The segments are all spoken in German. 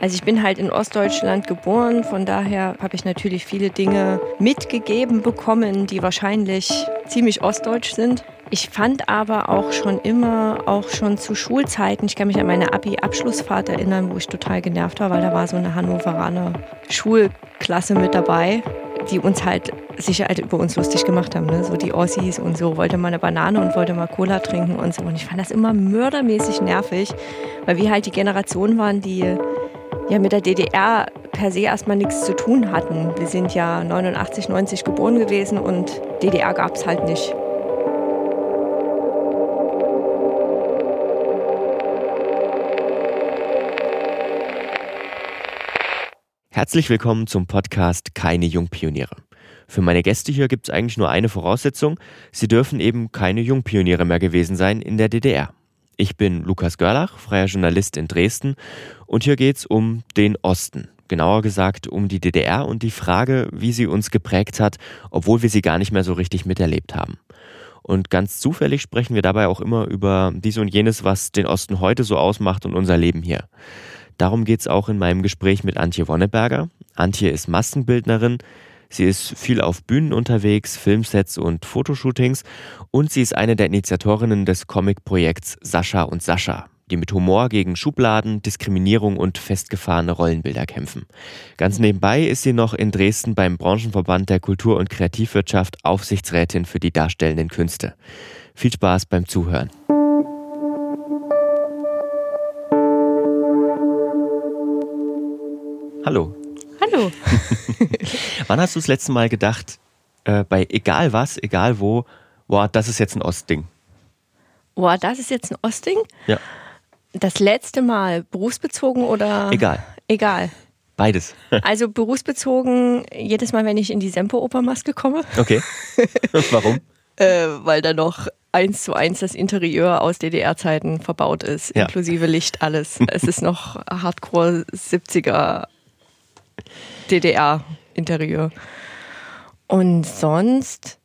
Also ich bin halt in Ostdeutschland geboren, von daher habe ich natürlich viele Dinge mitgegeben bekommen, die wahrscheinlich ziemlich ostdeutsch sind. Ich fand aber auch schon immer, auch schon zu Schulzeiten, ich kann mich an meine Abi-Abschlussfahrt erinnern, wo ich total genervt war, weil da war so eine Hannoveraner Schulklasse mit dabei, die uns halt sicher halt über uns lustig gemacht haben. Ne? So die Ossis und so, wollte mal eine Banane und wollte mal Cola trinken und so. Und ich fand das immer mördermäßig nervig, weil wir halt die Generation waren, die ja mit der DDR per se erstmal nichts zu tun hatten. Wir sind ja 89, 90 geboren gewesen und DDR gab es halt nicht. Herzlich willkommen zum Podcast Keine Jungpioniere. Für meine Gäste hier gibt es eigentlich nur eine Voraussetzung. Sie dürfen eben keine Jungpioniere mehr gewesen sein in der DDR. Ich bin Lukas Görlach, freier Journalist in Dresden und hier geht es um den Osten. Genauer gesagt um die DDR und die Frage, wie sie uns geprägt hat, obwohl wir sie gar nicht mehr so richtig miterlebt haben. Und ganz zufällig sprechen wir dabei auch immer über dies und jenes, was den Osten heute so ausmacht und unser Leben hier. Darum geht es auch in meinem Gespräch mit Antje Wonneberger. Antje ist Maskenbildnerin, Sie ist viel auf Bühnen unterwegs, Filmsets und Fotoshootings und sie ist eine der Initiatorinnen des Comic-Projekts Sascha und Sascha, die mit Humor gegen Schubladen, Diskriminierung und festgefahrene Rollenbilder kämpfen. Ganz nebenbei ist sie noch in Dresden beim Branchenverband der Kultur- und Kreativwirtschaft Aufsichtsrätin für die darstellenden Künste. Viel Spaß beim Zuhören. Hallo, Hallo. Wann hast du das letzte Mal gedacht, äh, bei egal was, egal wo, boah, das ist jetzt ein Ostding? Boah, das ist jetzt ein Ostding? Ja. Das letzte Mal berufsbezogen oder? Egal. Egal. Beides. Also berufsbezogen jedes Mal, wenn ich in die Sempo-Opermaske komme. Okay. Warum? äh, weil da noch eins zu eins das Interieur aus DDR-Zeiten verbaut ist, Ja. inklusive Licht, alles. es ist noch Hardcore 70er DDR-Interieur. Und sonst,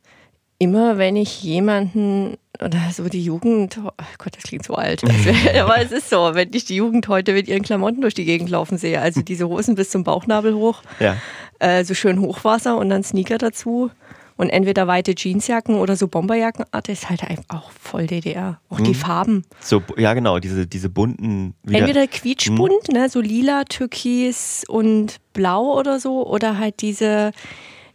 immer wenn ich jemanden oder so die Jugend, oh Gott, das klingt so alt, aber es ist so, wenn ich die Jugend heute mit ihren Klamotten durch die Gegend laufen sehe, also diese Hosen bis zum Bauchnabel hoch, Ja. äh, so schön Hochwasser und dann Sneaker dazu und entweder weite Jeansjacken oder so Bomberjacken, ah, das ist halt einfach auch voll DDR. Auch die Farben. So, ja, genau, diese, diese bunten. Wieder, Entweder quietschbunt, ne, so lila, türkis und blau oder so, oder halt diese,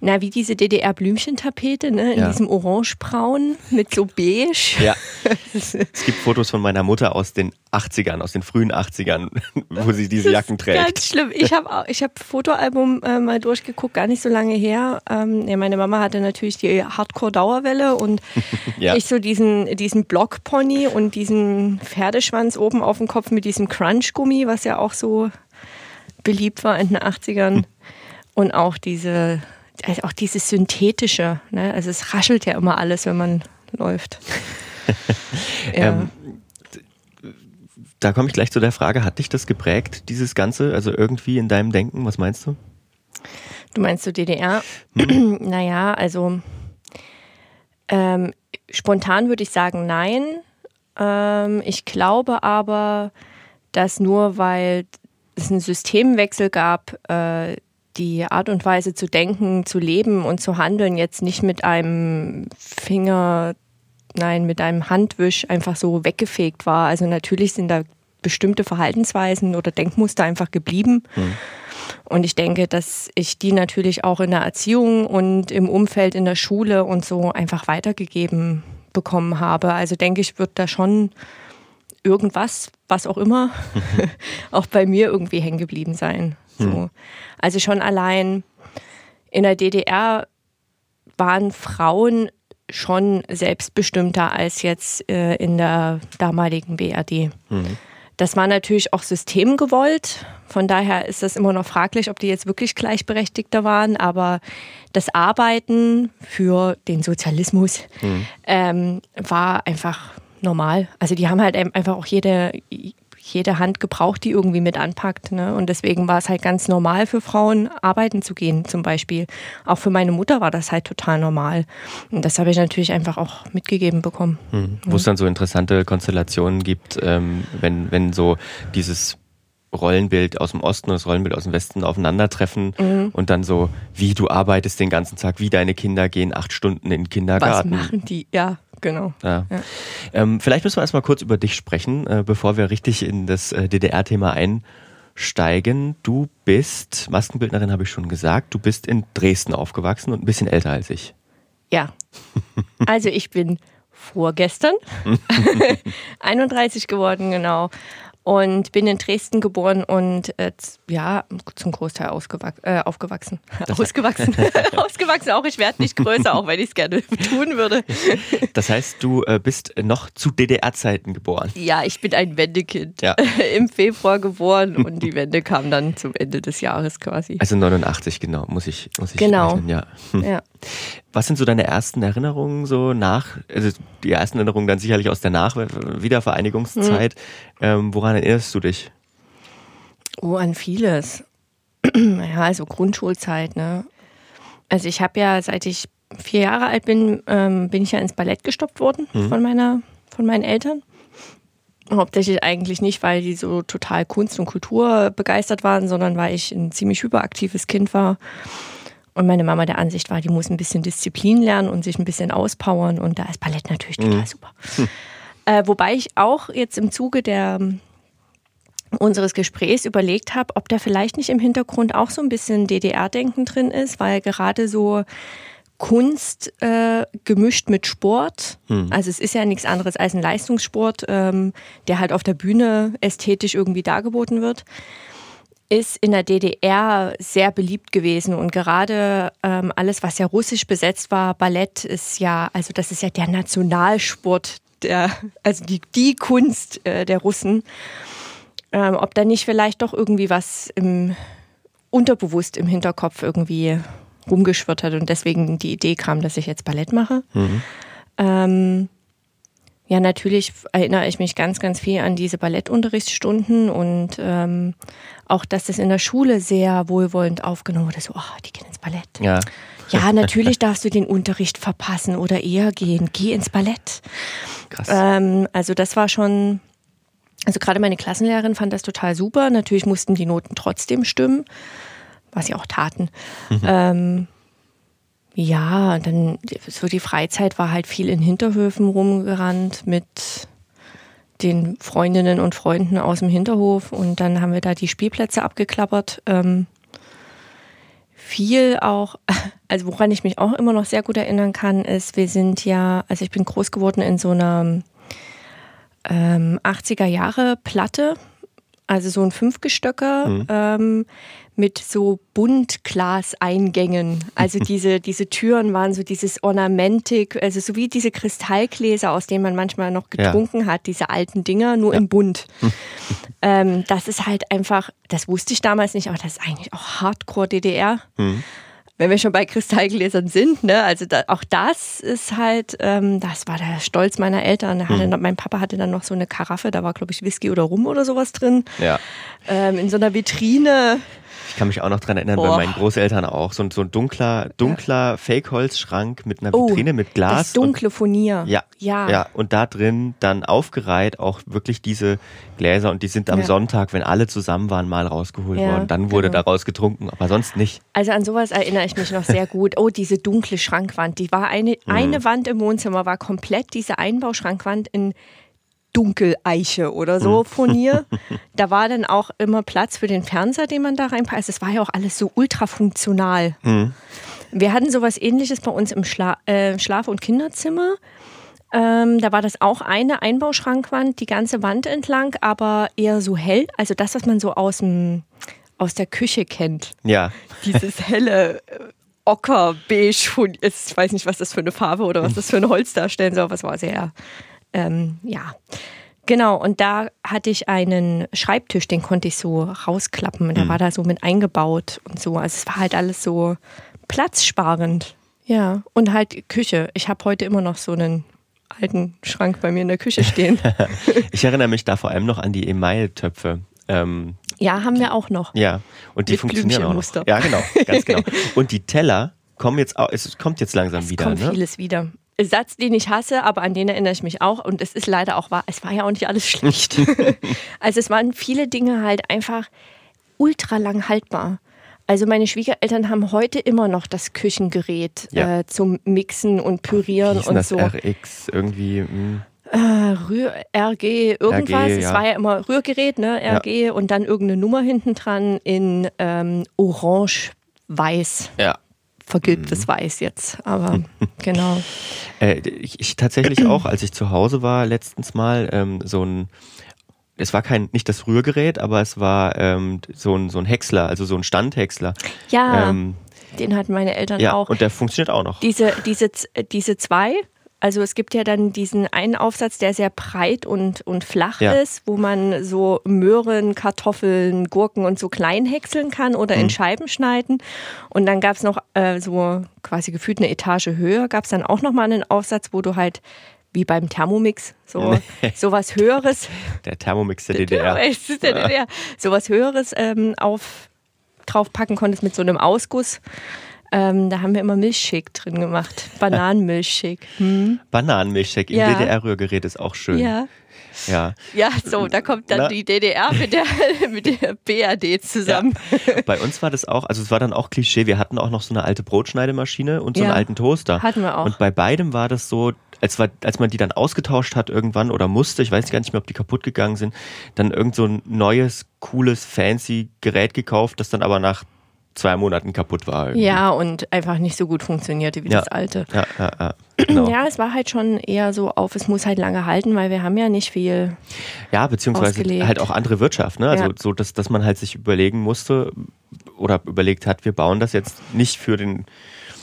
na, wie diese DDR-Blümchentapete, ne, in Ja. diesem orangebraun mit so beige. Ja. Es gibt Fotos von meiner Mutter aus den 80ern, aus den frühen 80ern, wo sie diese Jacken trägt. Ganz schlimm. Ich habe ich hab Fotoalbum äh, mal durchgeguckt, gar nicht so lange her. Ähm, ja, meine Mama hatte natürlich die Hardcore-Dauerwelle und Ja. ich so diesen, diesen Blockpony und diesen Pferdeschwanz oben auf dem Kopf mit diesem Crunch-Gummi, was ja auch so beliebt war in den 80ern. Und auch diese, also auch dieses synthetische, ne? Also es raschelt ja immer alles, wenn man läuft. ja. Ähm, Da komme ich gleich zu der Frage, hat dich das geprägt, dieses Ganze, also irgendwie in deinem Denken, was meinst du? Du meinst du DDR? Hm. naja, also ähm, spontan würde ich sagen nein. Ähm, ich glaube aber, dass nur weil es einen Systemwechsel gab, äh, die Art und Weise zu denken, zu leben und zu handeln jetzt nicht mit einem Finger, nein, mit einem Handwisch einfach so weggefegt war. Also natürlich sind da bestimmte Verhaltensweisen oder Denkmuster einfach geblieben. Und ich denke, dass ich die natürlich auch in der Erziehung und im Umfeld in der Schule und so einfach weitergegeben bekommen habe. Also denke ich, wird da schon irgendwas, was auch immer, auch bei mir irgendwie hängen geblieben sein. So. Also schon allein in der DDR waren Frauen schon selbstbestimmter als jetzt äh, in der damaligen BRD. Das war natürlich auch systemgewollt. Von daher ist das immer noch fraglich, ob die jetzt wirklich gleichberechtigter waren. Aber das Arbeiten für den Sozialismus ähm, war einfach normal. Also die haben halt einfach auch jede, jede Hand gebraucht, die irgendwie mit anpackt. Ne? Und deswegen war es halt ganz normal für Frauen, arbeiten zu gehen, zum Beispiel. Auch für meine Mutter war das halt total normal. Und das habe ich natürlich einfach auch mitgegeben bekommen. Hm. Wo es dann so interessante Konstellationen gibt, ähm, wenn, wenn so dieses Rollenbild aus dem Osten und das Rollenbild aus dem Westen aufeinandertreffen mhm. und dann so, wie du arbeitest den ganzen Tag, wie deine Kinder gehen acht Stunden in den Kindergarten. Was machen die? Ja, genau. Ja. Ja. Ähm, vielleicht müssen wir erstmal kurz über dich sprechen, äh, bevor wir richtig in das äh, DDR-Thema einsteigen. Du bist, Maskenbildnerin habe ich schon gesagt, du bist in Dresden aufgewachsen und ein bisschen älter als ich. Ja. Also ich bin vorgestern 31 geworden, genau und bin in Dresden geboren und äh, ja, zum Großteil äh, aufgewachsen. Ausgewachsen. ausgewachsen auch. Ich werde nicht größer, auch wenn ich es gerne tun würde. Das heißt, du äh, bist noch zu DDR-Zeiten geboren. Ja, ich bin ein Wendekind. Ja. Im Februar geboren und die Wende kam dann zum Ende des Jahres quasi. Also 89, genau, muss ich, muss ich Genau. Rechnen, ja. Hm. ja. Was sind so deine ersten Erinnerungen so nach, also die ersten Erinnerungen dann sicherlich aus der Nach Wiedervereinigungszeit. Hm. Ähm, woran erinnerst du dich? Oh, an vieles. ja, also Grundschulzeit, ne? Also ich habe ja, seit ich vier Jahre alt bin, ähm, bin ich ja ins Ballett gestoppt worden mhm. von, meiner, von meinen Eltern. Hauptsächlich eigentlich nicht, weil die so total Kunst und Kultur begeistert waren, sondern weil ich ein ziemlich hyperaktives Kind war und meine Mama der Ansicht war, die muss ein bisschen Disziplin lernen und sich ein bisschen auspowern. Und da ist Ballett natürlich total mhm. super. Hm. Äh, wobei ich auch jetzt im Zuge der unseres Gesprächs überlegt habe, ob da vielleicht nicht im Hintergrund auch so ein bisschen DDR-Denken drin ist, weil gerade so Kunst äh, gemischt mit Sport. Hm. Also es ist ja nichts anderes als ein Leistungssport, ähm, der halt auf der Bühne ästhetisch irgendwie dargeboten wird ist in der DDR sehr beliebt gewesen und gerade ähm, alles, was ja russisch besetzt war, Ballett ist ja, also das ist ja der Nationalsport, der, also die, die Kunst äh, der Russen. Ähm, ob da nicht vielleicht doch irgendwie was im unterbewusst im Hinterkopf irgendwie rumgeschwirrt hat und deswegen die Idee kam, dass ich jetzt Ballett mache. Mhm. Ähm, ja, natürlich erinnere ich mich ganz, ganz viel an diese Ballettunterrichtsstunden und ähm, auch, dass das in der Schule sehr wohlwollend aufgenommen wurde. So, oh, die gehen ins Ballett. Ja. Ja, natürlich darfst du den Unterricht verpassen oder eher gehen. Geh ins Ballett. Krass. Ähm, also das war schon, also gerade meine Klassenlehrerin fand das total super. Natürlich mussten die Noten trotzdem stimmen, was sie auch taten. Mhm. Ähm, ja, dann so die Freizeit war halt viel in Hinterhöfen rumgerannt mit den Freundinnen und Freunden aus dem Hinterhof und dann haben wir da die Spielplätze abgeklappert. Ähm, viel auch, also woran ich mich auch immer noch sehr gut erinnern kann, ist, wir sind ja, also ich bin groß geworden in so einer ähm, 80er Jahre Platte, also so ein Fünfgestöcker. Mhm. Ähm, mit so Buntglas-Eingängen. Also diese, diese Türen waren so dieses Ornamentik, also so wie diese Kristallgläser, aus denen man manchmal noch getrunken ja. hat, diese alten Dinger, nur ja. im Bunt. ähm, das ist halt einfach, das wusste ich damals nicht, aber das ist eigentlich auch Hardcore-DDR. Mhm wenn wir schon bei Kristallgläsern sind, ne, also da, auch das ist halt, ähm, das war der Stolz meiner Eltern. Mhm. Mein Papa hatte dann noch so eine Karaffe, da war, glaube ich, Whisky oder Rum oder sowas drin. Ja. Ähm, in so einer Vitrine. Ich kann mich auch noch dran erinnern, Boah. bei meinen Großeltern auch. So, so ein dunkler, dunkler ja. Fake-Holzschrank mit einer oh, Vitrine mit Glas. Das dunkle Furnier. Ja, ja. Ja, und da drin dann aufgereiht auch wirklich diese Gläser und die sind am ja. Sonntag, wenn alle zusammen waren, mal rausgeholt worden. Dann wurde genau. daraus getrunken, aber sonst nicht. Also an sowas erinnere ich mich noch sehr gut. Oh, diese dunkle Schrankwand. Die war eine, mhm. eine Wand im Wohnzimmer, war komplett diese Einbauschrankwand in Dunkeleiche oder so hm. Furnier. da war dann auch immer Platz für den Fernseher, den man da reinpasst. Also es war ja auch alles so ultra funktional. Mhm. Wir hatten sowas ähnliches bei uns im Schla äh, Schlaf- und Kinderzimmer. Ähm, da war das auch eine Einbauschrankwand, die ganze Wand entlang, aber eher so hell. Also das, was man so aus, dem, aus der Küche kennt. Ja. Dieses helle äh, Ocker, beige, ich weiß nicht, was das für eine Farbe oder was das für ein Holz darstellen soll, aber es war sehr ähm, ja. Genau, und da hatte ich einen Schreibtisch, den konnte ich so rausklappen. Der mhm. war da so mit eingebaut und so. Also es war halt alles so platzsparend. Ja, und halt Küche. Ich habe heute immer noch so einen alten Schrank bei mir in der Küche stehen. ich erinnere mich da vor allem noch an die Email-Töpfe. Ähm, ja, haben wir auch noch. Ja, und die Mit funktionieren auch noch. Ja, genau, ganz genau. Und die Teller kommen jetzt auch, es kommt jetzt langsam es wieder. Kommt ne? vieles wieder. Satz, den ich hasse, aber an den erinnere ich mich auch. Und es ist leider auch wahr, es war ja auch nicht alles schlecht. also es waren viele Dinge halt einfach ultra lang haltbar. Also meine Schwiegereltern haben heute immer noch das Küchengerät ja. äh, zum Mixen und Pürieren und das so. RX irgendwie. Mh. Hm. Äh, Rühr, RG, irgendwas. RG, ja. Es war ja immer Rührgerät, ne? RG ja. und dann irgendeine Nummer hinten dran in ähm, Orange-Weiß. Ja. Vergilbtes mhm. Weiß jetzt, aber genau. Äh, ich, ich, tatsächlich auch, als ich zu Hause war letztens mal, ähm, so ein es war kein, nicht das Rührgerät, aber es war ähm, so, ein, so ein Häcksler, also so ein Standhäcksler. Ja, ähm, den hatten meine Eltern ja, auch. Und der funktioniert auch noch. Diese, diese, diese zwei, also es gibt ja dann diesen einen Aufsatz, der sehr breit und, und flach ja. ist, wo man so Möhren, Kartoffeln, Gurken und so klein häckseln kann oder mhm. in Scheiben schneiden. Und dann gab es noch äh, so quasi gefühlt eine Etage höher, gab es dann auch nochmal einen Aufsatz, wo du halt wie beim Thermomix, so was Höheres. Der Thermomix der, DDR. Der DDR. So was Höheres ähm, auf, draufpacken konntest mit so einem Ausguss. Ähm, da haben wir immer Milchshake drin gemacht. Bananenmilchshake. Hm? Bananenmilchshake im ja. DDR-Rührgerät ist auch schön. Ja. Ja. ja, so, da kommt dann Na? die DDR mit der, mit der BRD zusammen. Ja. Bei uns war das auch, also es war dann auch Klischee, wir hatten auch noch so eine alte Brotschneidemaschine und so ja. einen alten Toaster. Hatten wir auch. Und bei beidem war das so, als, war, als man die dann ausgetauscht hat irgendwann oder musste, ich weiß gar nicht mehr, ob die kaputt gegangen sind, dann irgend so ein neues, cooles, fancy Gerät gekauft, das dann aber nach zwei Monaten kaputt war. Irgendwie. Ja, und einfach nicht so gut funktionierte wie ja. das alte. Ja, ja, ja. Genau. Ja, es war halt schon eher so auf, es muss halt lange halten, weil wir haben ja nicht viel. Ja, beziehungsweise ausgelegt. halt auch andere Wirtschaft, ne? Also ja. so, dass, dass man halt sich überlegen musste oder überlegt hat, wir bauen das jetzt nicht für den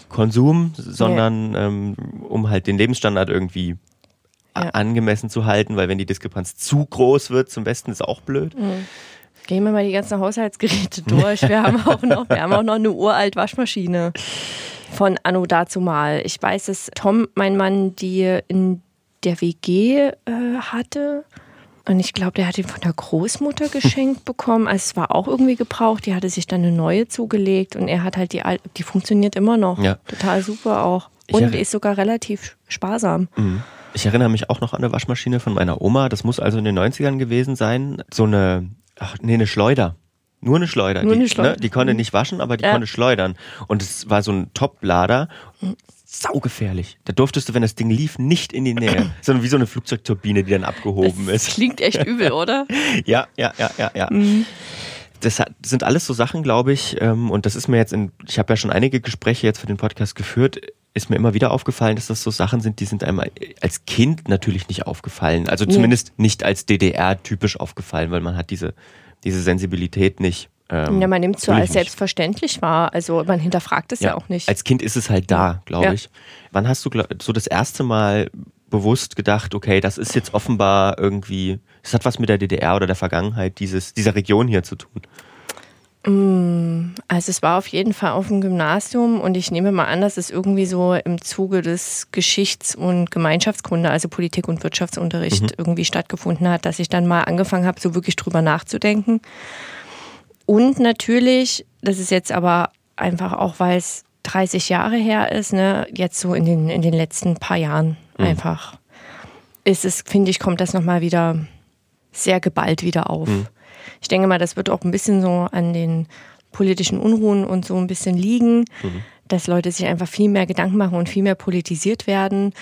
Konsum, sondern ja. ähm, um halt den Lebensstandard irgendwie angemessen zu halten, weil wenn die Diskrepanz zu groß wird zum Westen, ist auch blöd. Mhm. Gehen wir mal die ganzen Haushaltsgeräte durch. Wir haben auch noch, wir haben auch noch eine uralt Waschmaschine von Anno dazu mal. Ich weiß, dass Tom, mein Mann, die in der WG äh, hatte. Und ich glaube, der hat ihn von der Großmutter geschenkt bekommen. Also es war auch irgendwie gebraucht. Die hatte sich dann eine neue zugelegt und er hat halt die alte, die funktioniert immer noch. Ja. Total super auch. Und ist sogar relativ sparsam. Mhm. Ich erinnere mich auch noch an eine Waschmaschine von meiner Oma. Das muss also in den 90ern gewesen sein. So eine Ach, nee, eine Schleuder. Nur eine Schleuder. Nur eine die, Schleuder. Ne, die konnte mhm. nicht waschen, aber die ja. konnte schleudern. Und es war so ein Top-Lader. Saugefährlich. Da durftest du, wenn das Ding lief, nicht in die Nähe. Sondern wie so eine Flugzeugturbine, die dann abgehoben das ist. Klingt echt übel, oder? ja, ja, ja, ja, ja. Mhm. Das sind alles so Sachen, glaube ich, ähm, und das ist mir jetzt in, ich habe ja schon einige Gespräche jetzt für den Podcast geführt, ist mir immer wieder aufgefallen, dass das so Sachen sind, die sind einem als Kind natürlich nicht aufgefallen. Also zumindest nee. nicht als DDR typisch aufgefallen, weil man hat diese, diese Sensibilität nicht. Ähm, ja, man nimmt es so als selbstverständlich wahr. Also man hinterfragt es ja, ja, auch nicht. Als Kind ist es halt da, glaube ja. ich. Wann hast du so das erste Mal bewusst gedacht, okay, das ist jetzt offenbar irgendwie, es hat was mit der DDR oder der Vergangenheit dieses, dieser Region hier zu tun? Mm, also es war auf jeden Fall auf dem Gymnasium und ich nehme mal an, dass es irgendwie so im Zuge des Geschichts- und Gemeinschaftskunde, also Politik- und Wirtschaftsunterricht mhm. irgendwie stattgefunden hat, dass ich dann mal angefangen habe, so wirklich drüber nachzudenken. Und natürlich, das ist jetzt aber einfach auch, weil es 30 Jahre her ist, ne, jetzt so in den, in den letzten paar Jahren mhm. einfach, ist es, finde ich, kommt das nochmal wieder sehr geballt wieder auf. Mhm. Ich denke mal, das wird auch ein bisschen so an den politischen Unruhen und so ein bisschen liegen, mhm. dass Leute sich einfach viel mehr Gedanken machen und viel mehr politisiert werden.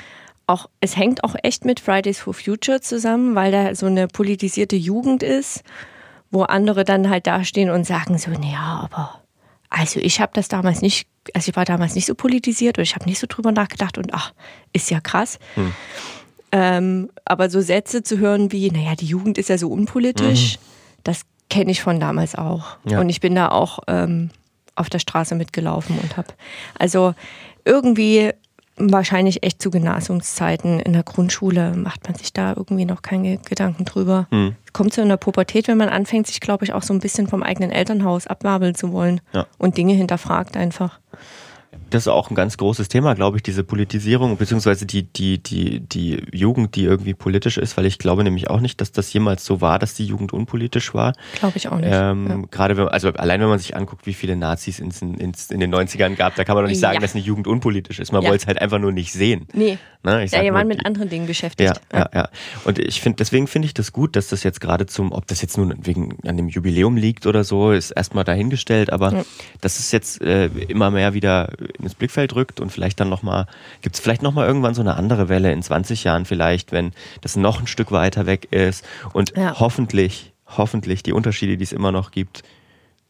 Auch, es hängt auch echt mit Fridays for Future zusammen, weil da so eine politisierte Jugend ist, wo andere dann halt dastehen und sagen so, naja, aber also ich habe das damals nicht, also ich war damals nicht so politisiert oder ich habe nicht so drüber nachgedacht und ach, ist ja krass. Hm. Ähm, aber so Sätze zu hören wie, naja, die Jugend ist ja so unpolitisch, mhm das kenne ich von damals auch. Ja. Und ich bin da auch ähm, auf der Straße mitgelaufen und habe also irgendwie wahrscheinlich echt zu Gymnasiumszeiten in der Grundschule macht man sich da irgendwie noch keine Gedanken drüber. Mhm. Kommt so in der Pubertät, wenn man anfängt, sich glaube ich auch so ein bisschen vom eigenen Elternhaus abwabeln zu wollen ja. und Dinge hinterfragt einfach. Das ist auch ein ganz großes Thema, glaube ich, diese Politisierung, beziehungsweise die, die, die, die Jugend, die irgendwie politisch ist, weil ich glaube nämlich auch nicht, dass das jemals so war, dass die Jugend unpolitisch war. Glaube ich auch nicht. Ähm, ja. Gerade wenn, also allein wenn man sich anguckt, wie viele Nazis ins, ins, in den 90ern gab, da kann man doch nicht sagen, ja. dass eine Jugend unpolitisch ist. Man ja. wollte es halt einfach nur nicht sehen. Nee. Ne? Ich ja, die waren mit anderen Dingen beschäftigt. Ja, ja, ja. Und ich finde, deswegen finde ich das gut, dass das jetzt gerade zum, ob das jetzt nun wegen an dem Jubiläum liegt oder so, ist erstmal dahingestellt, aber das ist jetzt äh, immer mehr wieder ins Blickfeld rückt und vielleicht dann nochmal, gibt es vielleicht nochmal irgendwann so eine andere Welle in 20 Jahren vielleicht, wenn das noch ein Stück weiter weg ist und ja. hoffentlich, hoffentlich die Unterschiede, die es immer noch gibt,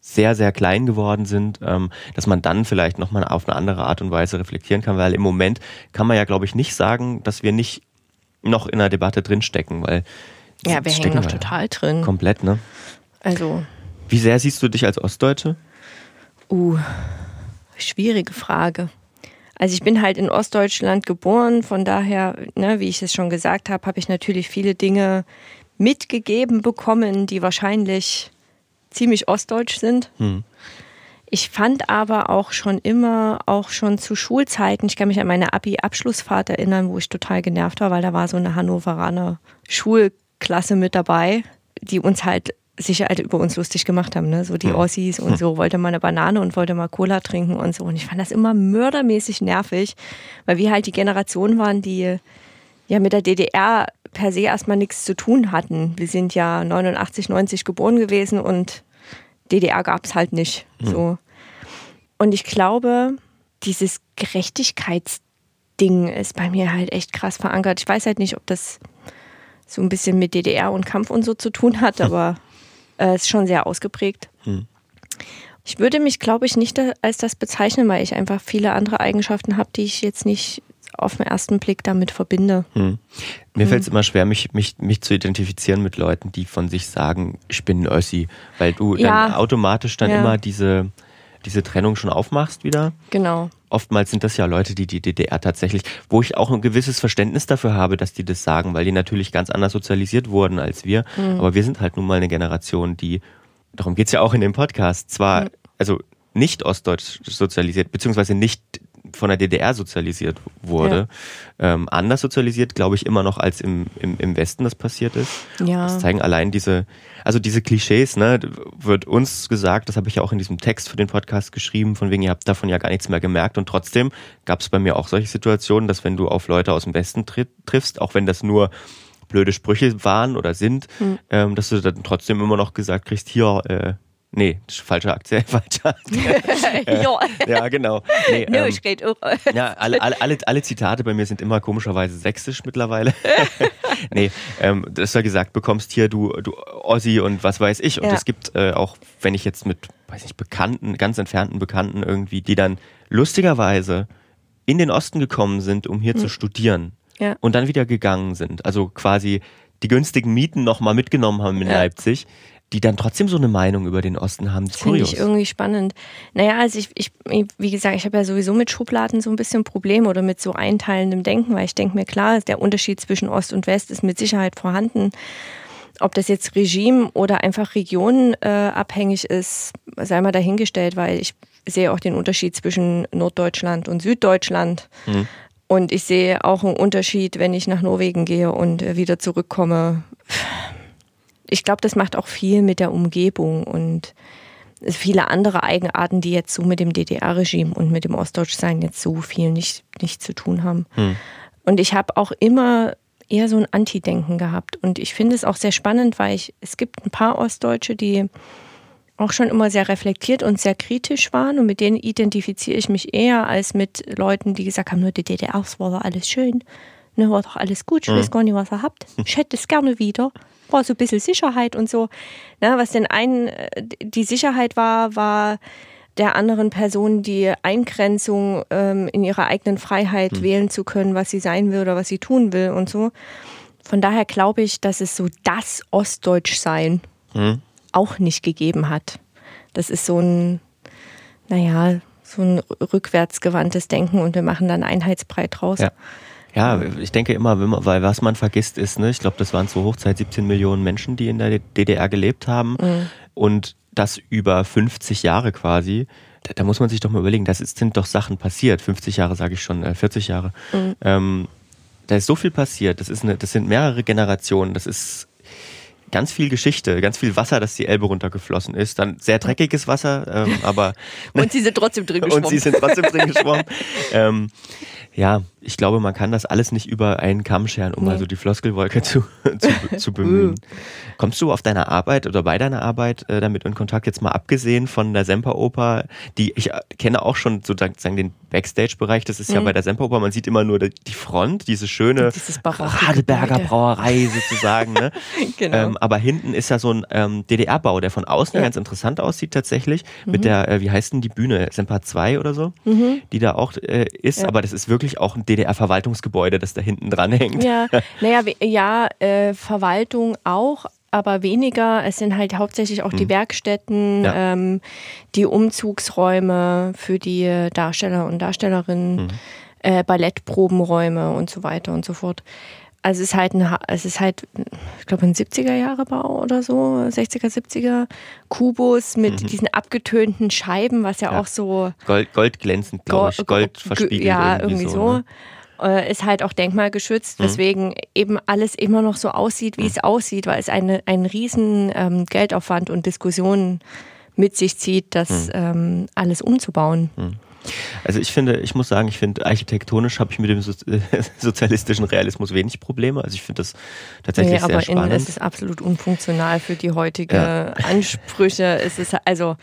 sehr, sehr klein geworden sind, ähm, dass man dann vielleicht nochmal auf eine andere Art und Weise reflektieren kann, weil im Moment kann man ja, glaube ich, nicht sagen, dass wir nicht noch in einer Debatte drinstecken, weil ja, wir hängen noch total drin. Komplett, ne? Also. Wie sehr siehst du dich als Ostdeutsche? Uh, schwierige Frage. Also ich bin halt in Ostdeutschland geboren, von daher, ne, wie ich es schon gesagt habe, habe ich natürlich viele Dinge mitgegeben bekommen, die wahrscheinlich ziemlich ostdeutsch sind. Hm. Ich fand aber auch schon immer, auch schon zu Schulzeiten, ich kann mich an meine Abi-Abschlussfahrt erinnern, wo ich total genervt war, weil da war so eine Hannoveraner Schulklasse mit dabei, die uns halt sich halt über uns lustig gemacht haben, ne? so die Ossis und so, wollte mal eine Banane und wollte mal Cola trinken und so. Und ich fand das immer mördermäßig nervig, weil wir halt die Generation waren, die ja mit der DDR per se erstmal nichts zu tun hatten. Wir sind ja 89, 90 geboren gewesen und DDR gab es halt nicht. Mhm. So. Und ich glaube, dieses Gerechtigkeitsding ist bei mir halt echt krass verankert. Ich weiß halt nicht, ob das so ein bisschen mit DDR und Kampf und so zu tun hat, aber äh, ist schon sehr ausgeprägt. Hm. Ich würde mich, glaube ich, nicht als das bezeichnen, weil ich einfach viele andere Eigenschaften habe, die ich jetzt nicht auf den ersten Blick damit verbinde. Hm. Mir hm. fällt es immer schwer, mich, mich, mich zu identifizieren mit Leuten, die von sich sagen, ich bin ein Össi, weil du ja. dann automatisch dann ja. immer diese, diese Trennung schon aufmachst wieder. Genau. Oftmals sind das ja Leute, die die DDR tatsächlich, wo ich auch ein gewisses Verständnis dafür habe, dass die das sagen, weil die natürlich ganz anders sozialisiert wurden als wir. Mhm. Aber wir sind halt nun mal eine Generation, die, darum geht's ja auch in dem Podcast, zwar, mhm. also nicht ostdeutsch sozialisiert, beziehungsweise nicht von der DDR sozialisiert wurde. Ja. Ähm, anders sozialisiert, glaube ich, immer noch als im, im, im Westen das passiert ist. Ja. Das zeigen allein diese, also diese Klischees, ne, wird uns gesagt, das habe ich ja auch in diesem Text für den Podcast geschrieben, von wegen, ihr habt davon ja gar nichts mehr gemerkt. Und trotzdem gab es bei mir auch solche Situationen, dass wenn du auf Leute aus dem Westen triffst, auch wenn das nur blöde Sprüche waren oder sind, hm. ähm, dass du dann trotzdem immer noch gesagt kriegst, hier, äh, Nee, falscher Akzent, falscher ja. ja, genau. Nee, no, ähm, auch. ja, alle, alle, alle, alle Zitate bei mir sind immer komischerweise sächsisch mittlerweile. nee, ähm, dass du gesagt bekommst, hier du, du Ossi und was weiß ich. Und ja. es gibt äh, auch, wenn ich jetzt mit, weiß nicht, Bekannten, ganz entfernten Bekannten irgendwie, die dann lustigerweise in den Osten gekommen sind, um hier hm. zu studieren ja. und dann wieder gegangen sind. Also quasi die günstigen Mieten nochmal mitgenommen haben in ja. Leipzig die dann trotzdem so eine Meinung über den Osten haben. Das finde ich irgendwie spannend. Naja, also ich, ich wie gesagt, ich habe ja sowieso mit Schubladen so ein bisschen Problem oder mit so einteilendem Denken, weil ich denke mir, klar, der Unterschied zwischen Ost und West ist mit Sicherheit vorhanden. Ob das jetzt Regime oder einfach Regionen äh, abhängig ist, sei mal dahingestellt, weil ich sehe auch den Unterschied zwischen Norddeutschland und Süddeutschland. Mhm. Und ich sehe auch einen Unterschied, wenn ich nach Norwegen gehe und äh, wieder zurückkomme ich glaube, das macht auch viel mit der Umgebung und viele andere Eigenarten, die jetzt so mit dem DDR-Regime und mit dem Ostdeutschsein jetzt so viel nicht, nicht zu tun haben. Hm. Und ich habe auch immer eher so ein Anti-Denken gehabt. Und ich finde es auch sehr spannend, weil ich, es gibt ein paar Ostdeutsche, die auch schon immer sehr reflektiert und sehr kritisch waren. Und mit denen identifiziere ich mich eher als mit Leuten, die gesagt haben, nur die DDR, es war doch alles schön. Ne, war doch alles gut, ich hm. weiß gar nicht, was ihr habt. Ich hätte es gerne wieder war so ein bisschen Sicherheit und so. Na, was denn einen äh, die Sicherheit war, war der anderen Person die Eingrenzung ähm, in ihrer eigenen Freiheit hm. wählen zu können, was sie sein will oder was sie tun will und so. Von daher glaube ich, dass es so das Ostdeutschsein hm. auch nicht gegeben hat. Das ist so ein, naja, so ein rückwärtsgewandtes Denken und wir machen dann Einheitsbrei draus. Ja. Ja, ich denke immer, weil was man vergisst ist, ne, ich glaube, das waren zur Hochzeit 17 Millionen Menschen, die in der DDR gelebt haben mhm. und das über 50 Jahre quasi. da, da, muss man sich doch mal überlegen, das ist, sind doch Sachen passiert. 50 Jahre sage ich schon, äh, 40 Jahre. Mhm. Ähm, da ist so viel passiert. Das, ist eine, das sind mehrere Generationen. Das ist ganz viel Geschichte, ganz viel Wasser, das die Elbe runtergeflossen ist. Dann sehr dreckiges Wasser, ähm, aber. und sie sind trotzdem drin geschwommen. Und sie sind trotzdem drin geschwommen. ähm, ja, ich glaube, man kann das alles nicht über einen Kamm scheren, um nee. also die Floskelwolke zu, zu, zu bemühen. Kommst du auf deiner Arbeit oder bei deiner Arbeit äh, damit in Kontakt, jetzt mal abgesehen von der Semperoper, die ich äh, kenne auch schon sozusagen den Backstage-Bereich, das ist mhm. ja bei der Semperoper, man sieht immer nur die Front, diese schöne Radeberger Brauerei sozusagen. Ne? genau. Ähm, aber hinten ist ja so ein ähm, DDR-Bau, der von außen ja. ganz interessant aussieht tatsächlich, mhm. mit der, äh, wie heißt denn die Bühne, Semper 2 oder so, mhm. die da auch äh, ist, ja. aber das ist wirklich auch ein DDR-Verwaltungsgebäude, das da hinten dran hängt. Ja, naja, ja, äh, Verwaltung auch, aber weniger. Es sind halt hauptsächlich auch die mhm. Werkstätten, ja. ähm, die Umzugsräume für die Darsteller und Darstellerinnen, mhm. äh, Ballettprobenräume und so weiter und so fort. Also es ist halt ein, es ist halt, ich glaube, ein 70er Jahre Bau oder so, 60er, 70er Kubus mit mhm. diesen abgetönten Scheiben, was ja, ja. auch so Gold, goldglänzend, glaube ich, Gold verspiegelt. Ja, irgendwie, so. so. Ne? Äh, ist halt auch denkmalgeschützt, mhm. weswegen eben alles immer noch so aussieht, wie mhm. es aussieht, weil es eine, einen riesen ähm, Geldaufwand und Diskussionen mit sich zieht, das mhm. ähm, alles umzubauen. Also ich finde, ich muss sagen, ich finde architektonisch habe ich mit dem so sozialistischen Realismus wenig Probleme. Also ich finde das tatsächlich nee, sehr spannend. Aber es ist absolut unfunktional für die heutige ja. Ansprüche. Es ist also,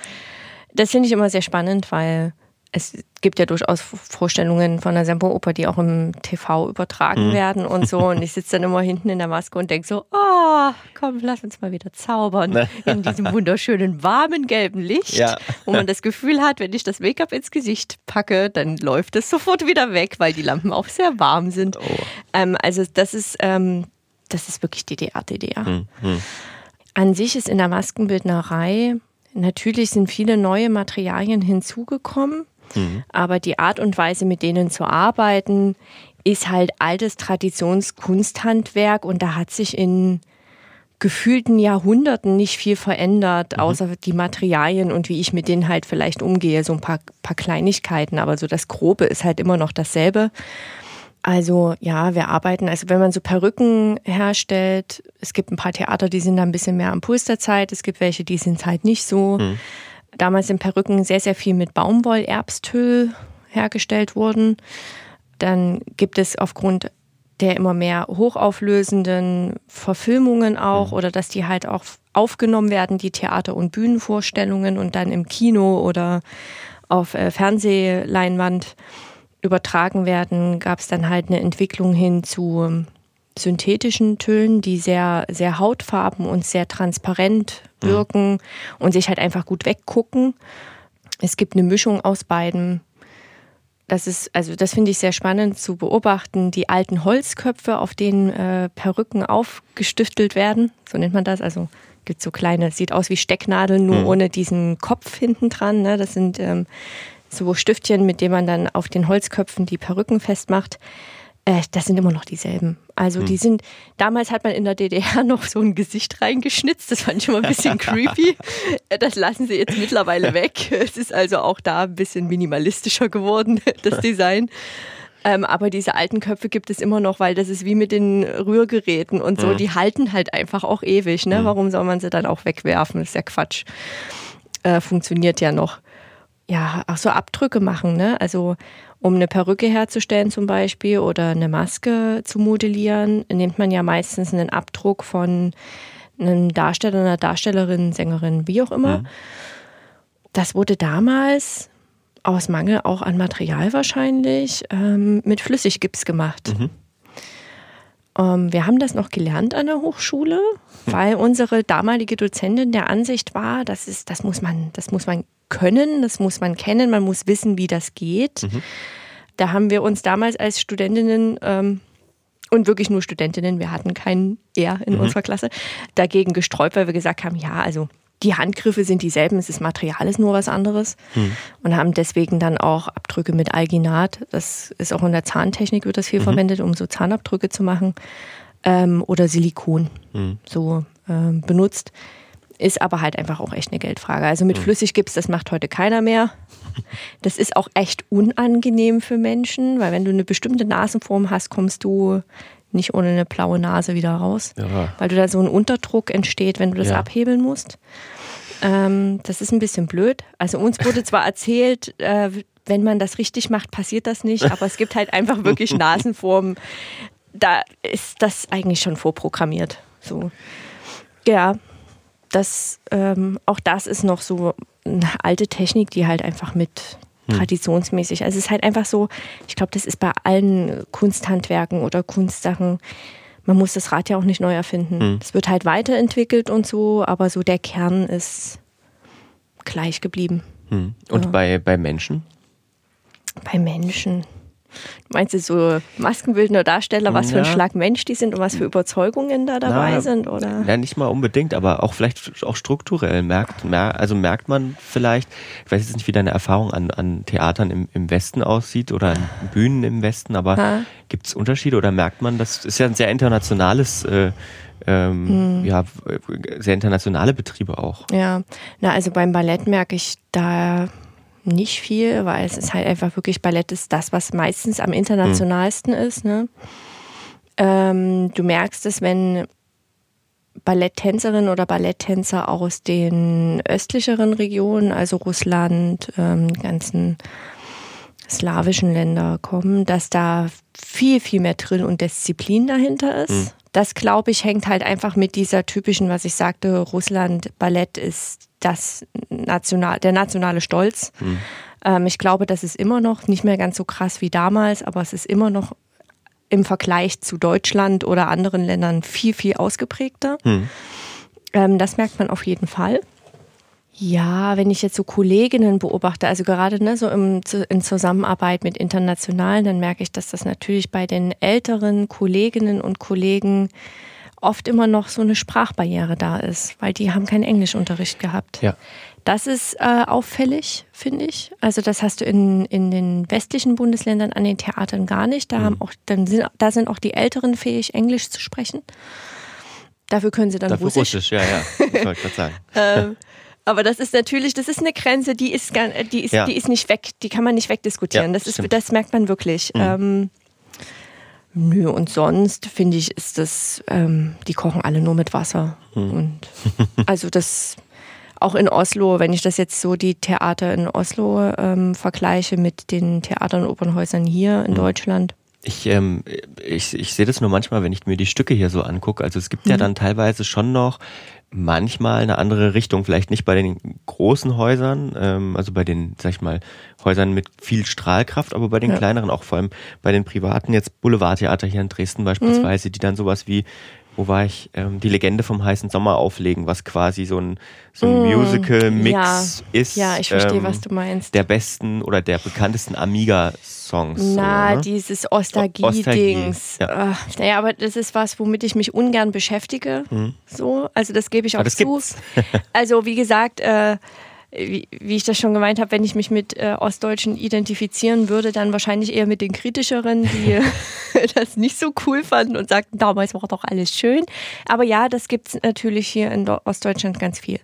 das finde ich immer sehr spannend, weil es gibt ja durchaus Vorstellungen von der Semperoper, die auch im TV übertragen mhm. werden und so. Und ich sitze dann immer hinten in der Maske und denke so, oh, komm, lass uns mal wieder zaubern ne. in diesem wunderschönen, warmen, gelben Licht, ja. wo man das Gefühl hat, wenn ich das Make-up ins Gesicht packe, dann läuft es sofort wieder weg, weil die Lampen auch sehr warm sind. Oh. Ähm, also das ist, ähm, das ist wirklich DDR, DDR. Mhm. An sich ist in der Maskenbildnerei Natürlich sind viele neue Materialien hinzugekommen. Mhm. Aber die Art und Weise, mit denen zu arbeiten, ist halt altes Traditionskunsthandwerk und da hat sich in gefühlten Jahrhunderten nicht viel verändert, mhm. außer die Materialien und wie ich mit denen halt vielleicht umgehe, so ein paar, paar Kleinigkeiten, aber so das Grobe ist halt immer noch dasselbe. Also ja, wir arbeiten, also wenn man so Perücken herstellt, es gibt ein paar Theater, die sind da ein bisschen mehr am Puls der Zeit, es gibt welche, die sind halt nicht so. Mhm damals sind Perücken sehr, sehr viel mit Baumwollerbsthöhl hergestellt wurden. Dann gibt es aufgrund der immer mehr hochauflösenden Verfilmungen auch mhm. oder dass die halt auch aufgenommen werden, die Theater- und Bühnenvorstellungen und dann im Kino oder auf äh, Fernsehleinwand übertragen werden, gab es dann halt eine Entwicklung hin zu synthetischen Tönen, die sehr, sehr hautfarben und sehr transparent mhm. wirken mhm. und sich halt einfach gut weggucken. Es gibt eine Mischung aus beiden. Das ist, also das finde ich sehr spannend zu beobachten. Die alten Holzköpfe, auf denen äh, Perücken aufgestiftelt werden, so nennt man das. Also gibt so kleine, sieht aus wie Stecknadeln, nur mhm. ohne diesen Kopf hinten dran. Ne? Das sind ähm, so Stiftchen, mit denen man dann auf den Holzköpfen die Perücken festmacht. Äh, das sind immer noch dieselben. Also hm. die sind, damals hat man in der DDR noch so ein Gesicht reingeschnitzt, das fand ich immer ein bisschen creepy. Äh, das lassen sie jetzt mittlerweile weg. Es ist also auch da ein bisschen minimalistischer geworden, das Design. Ähm, aber diese alten Köpfe gibt es immer noch, weil das ist wie mit den Rührgeräten und so. Mhm. Die halten halt einfach auch ewig. Ne? Mhm. Warum soll man sie dann auch wegwerfen? Das ist ja Quatsch. Äh, funktioniert ja noch. Ja, auch so Abdrücke machen. Ne? Also um eine Perücke herzustellen zum Beispiel oder eine Maske zu modellieren, nimmt man ja meistens einen Abdruck von einem Darsteller, einer Darstellerin, Sängerin, wie auch immer. Mhm. Das wurde damals aus Mangel auch an Material wahrscheinlich ähm, mit Flüssiggips gemacht. Mhm. Ähm, wir haben das noch gelernt an der Hochschule, hm. weil unsere damalige Dozentin der Ansicht war, das, ist, das, muss man, das muss man können, das muss man kennen, man muss wissen, wie das geht. Mhm. Da haben wir uns damals als Studentinnen ähm, und wirklich nur Studentinnen, wir hatten keinen R in mhm. unserer Klasse, dagegen gesträubt, weil wir gesagt haben, ja, also die Handgriffe sind dieselben, es ist Material ist nur was anderes mhm. und haben deswegen dann auch Abdrücke mit Alginat. Das ist auch in der Zahntechnik wird das viel mhm. verwendet, um so Zahnabdrücke zu machen ähm, oder Silikon mhm. so ähm, benutzt. Ist aber halt einfach auch echt eine Geldfrage. Also mit Flüssiggips, das macht heute keiner mehr. Das ist auch echt unangenehm für Menschen, weil wenn du eine bestimmte Nasenform hast, kommst du nicht ohne eine blaue Nase wieder raus. Ja. Weil du da so ein Unterdruck entsteht, wenn du das Ja. abhebeln musst. Ähm, das ist ein bisschen blöd. Also uns wurde zwar erzählt, äh, wenn man das richtig macht, passiert das nicht, aber es gibt halt einfach wirklich Nasenformen. Da ist das eigentlich schon vorprogrammiert. So. Ja, das, ähm, auch das ist noch so eine alte Technik, die halt einfach mit traditionsmäßig. Also es ist halt einfach so, ich glaube, das ist bei allen Kunsthandwerken oder Kunstsachen, man muss das Rad ja auch nicht neu erfinden. Es wird halt weiterentwickelt und so, aber so der Kern ist gleich geblieben. Hm. Und bei, bei Menschen? Bei Menschen. Meinst du so maskenbildender Darsteller, was für ein Ja. Schlag Mensch die sind und was für Überzeugungen da dabei Na, sind? Oder? Ja, nicht mal unbedingt, aber auch vielleicht auch strukturell merkt, mer also merkt man vielleicht, ich weiß jetzt nicht, wie deine Erfahrung an, an Theatern im, im Westen aussieht oder an Bühnen im Westen, aber gibt es Unterschiede oder merkt man, das ist ja ein sehr internationales, äh, ähm, ja, sehr internationale Betriebe auch. Ja, na also beim Ballett merke ich da nicht viel, weil es ist halt einfach wirklich, Ballett ist das, was meistens am internationalsten ist. Ne? Ähm, du merkst es, wenn Balletttänzerinnen oder Balletttänzer aus den östlicheren Regionen, also Russland, ähm, ganzen slawischen Länder kommen, dass da viel, viel mehr Drill und Disziplin dahinter ist. Das, glaube ich, hängt halt einfach mit dieser typischen, was ich sagte, Russland Ballett ist das national, der nationale Stolz. Ähm, ich glaube, das ist immer noch nicht mehr ganz so krass wie damals, aber es ist immer noch im Vergleich zu Deutschland oder anderen Ländern viel, viel ausgeprägter. Ähm, das merkt man auf jeden Fall. Ja, wenn ich jetzt so Kolleginnen beobachte, also gerade ne, so im, in Zusammenarbeit mit Internationalen, dann merke ich, dass das natürlich bei den älteren Kolleginnen und Kollegen oft immer noch so eine Sprachbarriere da ist, weil die haben keinen Englischunterricht gehabt. Ja. Das ist äh, auffällig, finde ich. Also das hast du in, in den westlichen Bundesländern an den Theatern gar nicht. Da, haben auch, dann sind, da sind auch die Älteren fähig, Englisch zu sprechen. Dafür können sie dann Dafür Russisch. Russisch, ja, ja. Das wollte ich gerade sagen. Ähm, aber das ist natürlich, das ist eine Grenze, die ist, gar- die ist, Ja. die ist nicht weg, die kann man nicht wegdiskutieren. Ja, das, ist, stimmt. das merkt man wirklich. Ähm, nö, und sonst finde ich, ist das, ähm, die kochen alle nur mit Wasser. Und also das, auch in Oslo, wenn ich das jetzt so die Theater in Oslo ähm, vergleiche mit den Theatern und Opernhäusern hier in Deutschland. Ich, ähm, ich, ich sehe das nur manchmal, wenn ich mir die Stücke hier so angucke. Also es gibt ja dann teilweise schon noch manchmal eine andere Richtung. Vielleicht nicht bei den großen Häusern, ähm, also bei den, sag ich mal, Häusern mit viel Strahlkraft, aber bei den Ja. kleineren, auch vor allem bei den privaten, jetzt Boulevardtheater hier in Dresden beispielsweise, die dann sowas wie wo war ich, ähm, die Legende vom heißen Sommer auflegen, was quasi so ein, so ein Musical-Mix ja. ist. Ja, ich verstehe, ähm, was du meinst. Der besten oder der bekanntesten Amiga-Songs. Na, so, ne? dieses Ostalgie, Ostalgie-Dings. ja. Naja, aber das ist was, womit ich mich ungern beschäftige. So, also das gebe ich auch Aber das zu. gibt's. also wie gesagt, äh, wie, wie ich das schon gemeint habe, wenn ich mich mit äh, Ostdeutschen identifizieren würde, dann wahrscheinlich eher mit den kritischeren, die das nicht so cool fanden und sagten, damals war doch alles schön. Aber ja, das gibt es natürlich hier in Ostdeutschland ganz viel.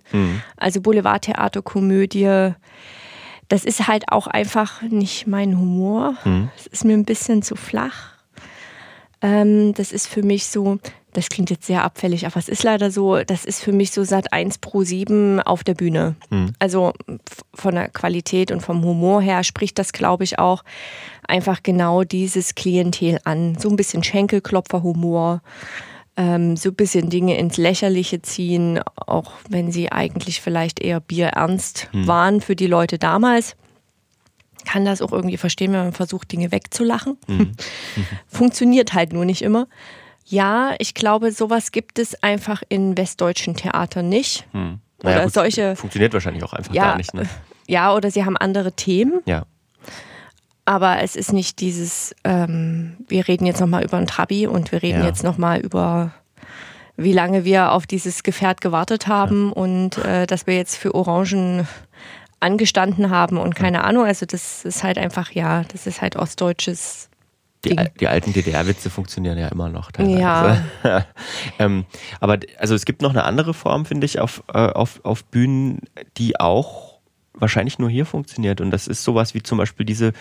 Also Boulevardtheater, Komödie. Das ist halt auch einfach nicht mein Humor. Es ist mir ein bisschen zu flach. Ähm, das ist für mich so, das klingt jetzt sehr abfällig, aber es ist leider so, das ist für mich so Sat 1 pro 7 auf der Bühne. Also f- von der Qualität und vom Humor her spricht das, glaube ich, auch einfach genau dieses Klientel an. So ein bisschen Schenkelklopferhumor, ähm, so ein bisschen Dinge ins Lächerliche ziehen, auch wenn sie eigentlich vielleicht eher bierernst waren für die Leute damals kann das auch irgendwie verstehen, wenn man versucht, Dinge wegzulachen. Funktioniert halt nur nicht immer. Ja, ich glaube, sowas gibt es einfach in westdeutschen Theatern nicht. Hm. Naja, Oder gut, solche- Funktioniert wahrscheinlich auch einfach Ja, gar nicht. Ne? ja, oder sie haben andere Themen, Ja. aber es ist nicht dieses, ähm, wir reden jetzt nochmal über ein Trabi und wir reden Ja. jetzt nochmal über, wie lange wir auf dieses Gefährt gewartet haben und äh, dass wir jetzt für Orangen angestanden haben und keine Ahnung. Also das ist halt einfach, ja, das ist halt ostdeutsches die, die alten DDR-Witze funktionieren ja immer noch. Teilweise. Ja. ähm, aber also es gibt noch eine andere Form, finde ich, auf, äh, auf, auf Bühnen, die auch wahrscheinlich nur hier funktioniert. Und das ist sowas wie zum Beispiel diese,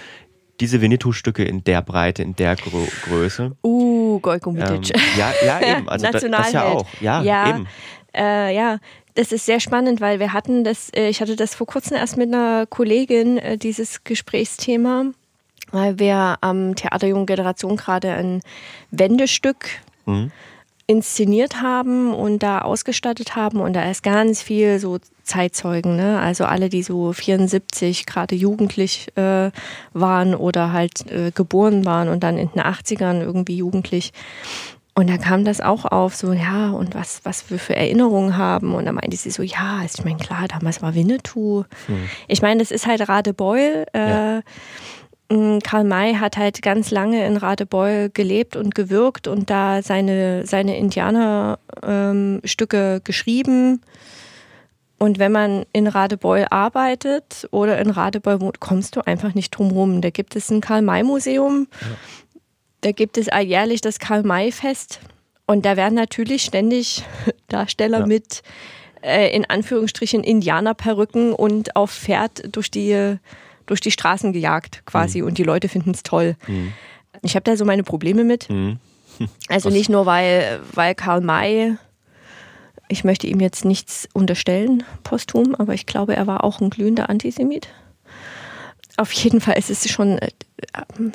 diese Winnetou-Stücke in der Breite, in der Gro Größe. Uh, Gojko Mitic. Ähm, ja, ja, eben. Also das, das ja auch. Ja, ja eben. Äh, ja, das ist sehr spannend, weil wir hatten das, äh, ich hatte das vor kurzem erst mit einer Kollegin, äh, dieses Gesprächsthema, weil wir am Theater Junge Generation gerade ein Wendestück mhm. inszeniert haben und da ausgestattet haben und da ist ganz viel so Zeitzeugen, ne? also alle, die so 74 gerade jugendlich äh, waren oder halt äh, geboren waren und dann in den 80ern irgendwie jugendlich und da kam das auch auf, so, ja, und was, was wir für Erinnerungen haben. Und da meinte sie so, ja, ich meine, klar, damals war Winnetou. Hm. Ich meine, das ist halt Radebeul. Äh, ja. Karl May hat halt ganz lange in Radebeul gelebt und gewirkt und da seine, seine Indianerstücke ähm, geschrieben. Und wenn man in Radebeul arbeitet oder in Radebeul wohnt, kommst du einfach nicht drum rum. Da gibt es ein Karl-May-Museum. Ja da gibt es alljährlich das Karl-May-Fest und da werden natürlich ständig Darsteller ja. mit äh, in Anführungsstrichen Indianerperücken und auf Pferd durch die, durch die Straßen gejagt quasi mhm. und die Leute finden es toll. Mhm. Ich habe da so meine Probleme mit. Mhm. Also nicht nur, weil, weil Karl May, ich möchte ihm jetzt nichts unterstellen, posthum, aber ich glaube, er war auch ein glühender Antisemit. Auf jeden Fall ist es schon, äh,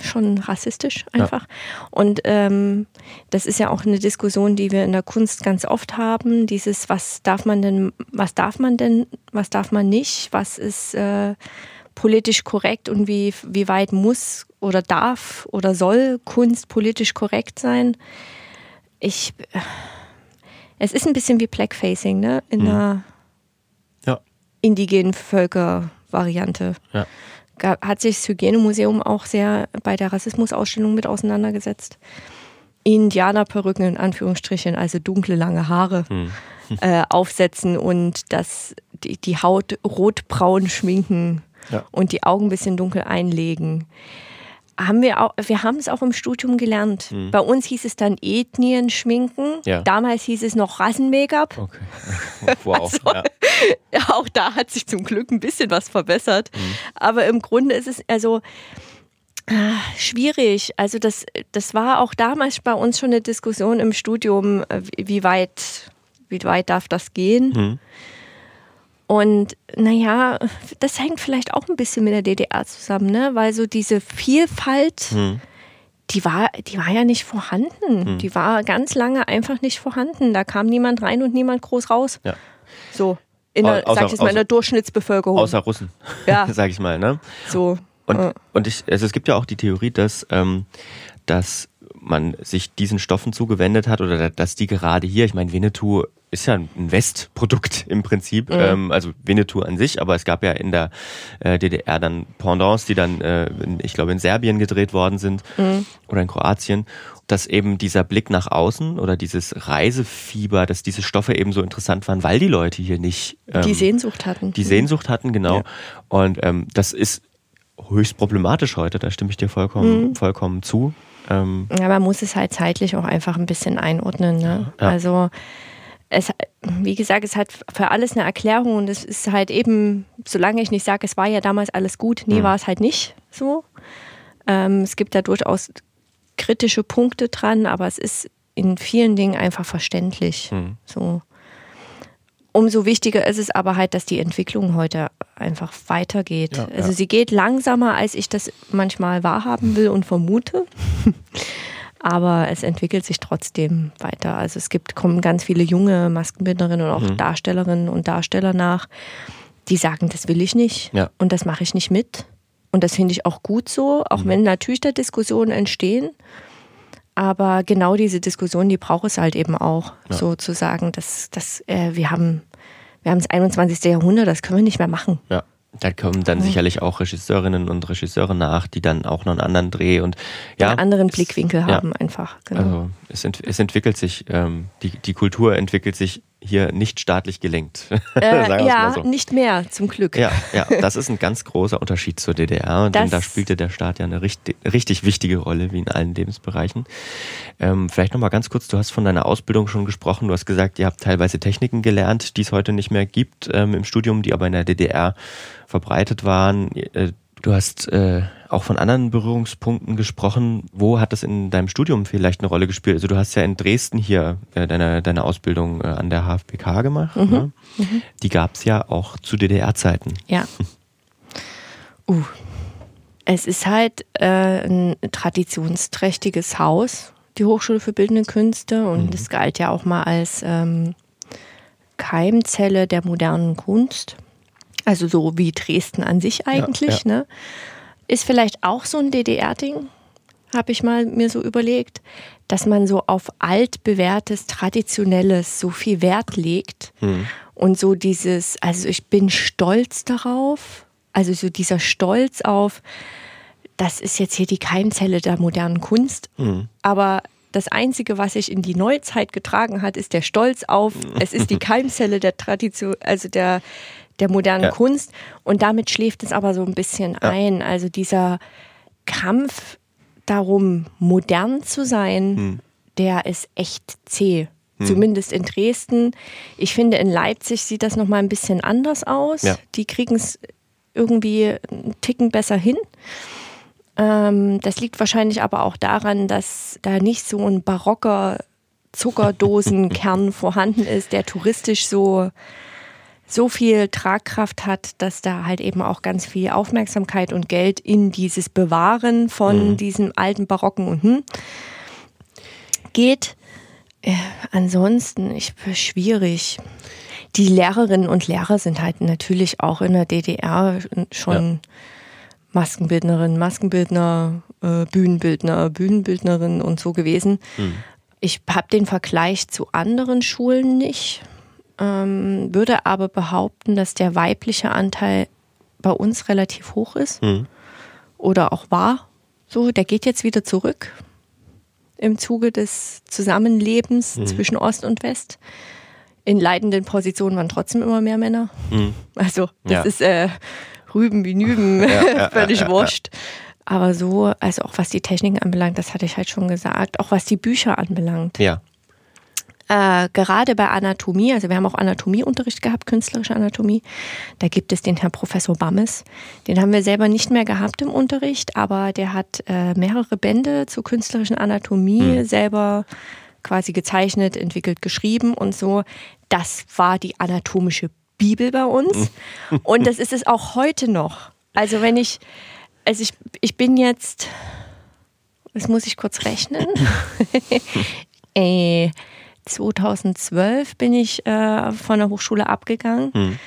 schon rassistisch einfach. Ja. Und ähm, das ist ja auch eine Diskussion, die wir in der Kunst ganz oft haben. Dieses, was darf man denn, was darf man denn, was darf man nicht, was ist äh, politisch korrekt und wie, wie weit muss oder darf oder soll Kunst politisch korrekt sein. Ich, es ist ein bisschen wie Blackfacing, ne? In mhm. einer ja. indigenen Völkervariante. Ja hat sich das Hygienemuseum auch sehr bei der Rassismusausstellung mit auseinandergesetzt. Indianerperücken in Anführungsstrichen, also dunkle, lange Haare hm. äh, aufsetzen und das, die, die Haut rotbraun schminken ja. und die Augen ein bisschen dunkel einlegen haben wir auch, wir haben es auch im Studium gelernt. Mhm. Bei uns hieß es dann Ethnien schminken. Ja. Damals hieß es noch Rassen-Make-up. Okay. Wow. Also, ja. auch da hat sich zum Glück ein bisschen was verbessert. Mhm. Aber im Grunde ist es also äh, schwierig. Also das, das war auch damals bei uns schon eine Diskussion im Studium, äh, wie weit, wie weit darf das gehen. Mhm. Und naja, das hängt vielleicht auch ein bisschen mit der DDR zusammen, ne? weil so diese Vielfalt, hm. die, war, die war ja nicht vorhanden. Hm. Die war ganz lange einfach nicht vorhanden. Da kam niemand rein und niemand groß raus. Ja. So. In der, außer, sag ich jetzt mal, in der Durchschnittsbevölkerung. Außer Russen, ja. sag ich mal. Ne? So. Und, und ich, also es gibt ja auch die Theorie, dass, ähm, dass man sich diesen Stoffen zugewendet hat oder dass die gerade hier, ich meine, Winnetou ist ja ein Westprodukt im Prinzip, mhm. ähm, also Winnetou an sich, aber es gab ja in der äh, DDR dann Pendants, die dann, äh, in, ich glaube, in Serbien gedreht worden sind mhm. oder in Kroatien, dass eben dieser Blick nach außen oder dieses Reisefieber, dass diese Stoffe eben so interessant waren, weil die Leute hier nicht ähm, die Sehnsucht hatten. Die Sehnsucht hatten, genau. Ja. Und ähm, das ist höchst problematisch heute, da stimme ich dir vollkommen, mhm. vollkommen zu. Ähm, ja, man muss es halt zeitlich auch einfach ein bisschen einordnen. Ne? Ja. Also es, wie gesagt, es hat für alles eine Erklärung und es ist halt eben, solange ich nicht sage, es war ja damals alles gut, nee, mhm. war es halt nicht so. Ähm, es gibt da durchaus kritische Punkte dran, aber es ist in vielen Dingen einfach verständlich. Mhm. So. Umso wichtiger ist es aber halt, dass die Entwicklung heute einfach weitergeht. Ja, also ja. sie geht langsamer, als ich das manchmal wahrhaben will und vermute. aber es entwickelt sich trotzdem weiter. Also es gibt, kommen ganz viele junge Maskenbildnerinnen und auch mhm. Darstellerinnen und Darsteller nach, die sagen, das will ich nicht ja. und das mache ich nicht mit. Und das finde ich auch gut so, auch mhm. wenn natürlich da Diskussionen entstehen. Aber genau diese Diskussion, die braucht es halt eben auch, ja. sozusagen, dass, dass äh, wir haben wir haben das 21. Jahrhundert, das können wir nicht mehr machen. Ja. Da kommen dann mhm. sicherlich auch Regisseurinnen und Regisseure nach, die dann auch noch einen anderen Dreh und ja, einen anderen Blickwinkel haben ja. einfach. Genau. Also es, ent, es entwickelt sich, ähm, die, die Kultur entwickelt sich hier nicht staatlich gelenkt. Äh, ja, so. nicht mehr, zum Glück. Ja, ja, das ist ein ganz großer Unterschied zur DDR. Und da spielte der Staat ja eine richtig, richtig wichtige Rolle, wie in allen Lebensbereichen. Ähm, vielleicht nochmal ganz kurz, du hast von deiner Ausbildung schon gesprochen. Du hast gesagt, ihr habt teilweise Techniken gelernt, die es heute nicht mehr gibt ähm, im Studium, die aber in der DDR verbreitet waren. Äh, Du hast äh, auch von anderen Berührungspunkten gesprochen. Wo hat das in deinem Studium vielleicht eine Rolle gespielt? Also du hast ja in Dresden hier äh, deine, deine Ausbildung äh, an der HFBK gemacht. Mhm. Ne? Mhm. Die gab es ja auch zu DDR-Zeiten. Ja. Uh. Es ist halt äh, ein traditionsträchtiges Haus, die Hochschule für Bildende Künste. Und mhm. das galt ja auch mal als ähm, Keimzelle der modernen Kunst. Also so wie Dresden an sich eigentlich. Ja, ja. Ne? Ist vielleicht auch so ein DDR-Ding, habe ich mal mir so überlegt, dass man so auf altbewährtes, traditionelles so viel Wert legt mhm. und so dieses, also ich bin stolz darauf, also so dieser Stolz auf, das ist jetzt hier die Keimzelle der modernen Kunst, mhm. aber das Einzige, was sich in die Neuzeit getragen hat, ist der Stolz auf, es ist die Keimzelle der Tradition, also der, der modernen ja. Kunst. Und damit schläft es aber so ein bisschen ja. ein. Also dieser Kampf darum, modern zu sein, hm. der ist echt zäh. Hm. Zumindest in Dresden. Ich finde, in Leipzig sieht das nochmal ein bisschen anders aus. Ja. Die kriegen es irgendwie einen Ticken besser hin. Ähm, das liegt wahrscheinlich aber auch daran, dass da nicht so ein barocker Zuckerdosenkern vorhanden ist, der touristisch so so viel Tragkraft hat, dass da halt eben auch ganz viel Aufmerksamkeit und Geld in dieses Bewahren von mhm. diesem alten Barocken und hm, geht. Äh, ansonsten, ich schwierig. Die Lehrerinnen und Lehrer sind halt natürlich auch in der DDR schon ja. Maskenbildnerin, Maskenbildner, äh, Bühnenbildner, Bühnenbildnerin und so gewesen. Mhm. Ich habe den Vergleich zu anderen Schulen nicht ähm, würde aber behaupten, dass der weibliche Anteil bei uns relativ hoch ist mhm. oder auch war. So, der geht jetzt wieder zurück im Zuge des Zusammenlebens mhm. zwischen Ost und West. In leitenden Positionen waren trotzdem immer mehr Männer. Mhm. Also, das ja. ist äh, Rüben wie Nüben, ja, völlig ja, wurscht. Aber so, also auch was die Techniken anbelangt, das hatte ich halt schon gesagt, auch was die Bücher anbelangt. Ja äh, gerade bei Anatomie, also wir haben auch Anatomieunterricht gehabt, künstlerische Anatomie, da gibt es den Herrn Professor Bammes. Den haben wir selber nicht mehr gehabt im Unterricht, aber der hat äh, mehrere Bände zur künstlerischen Anatomie mhm. selber quasi gezeichnet, entwickelt, geschrieben und so. Das war die anatomische Bibel bei uns. Mhm. Und das ist es auch heute noch. Also wenn ich, also ich, ich bin jetzt, das muss ich kurz rechnen. äh, 2012 bin ich äh, von der Hochschule abgegangen. Mhm.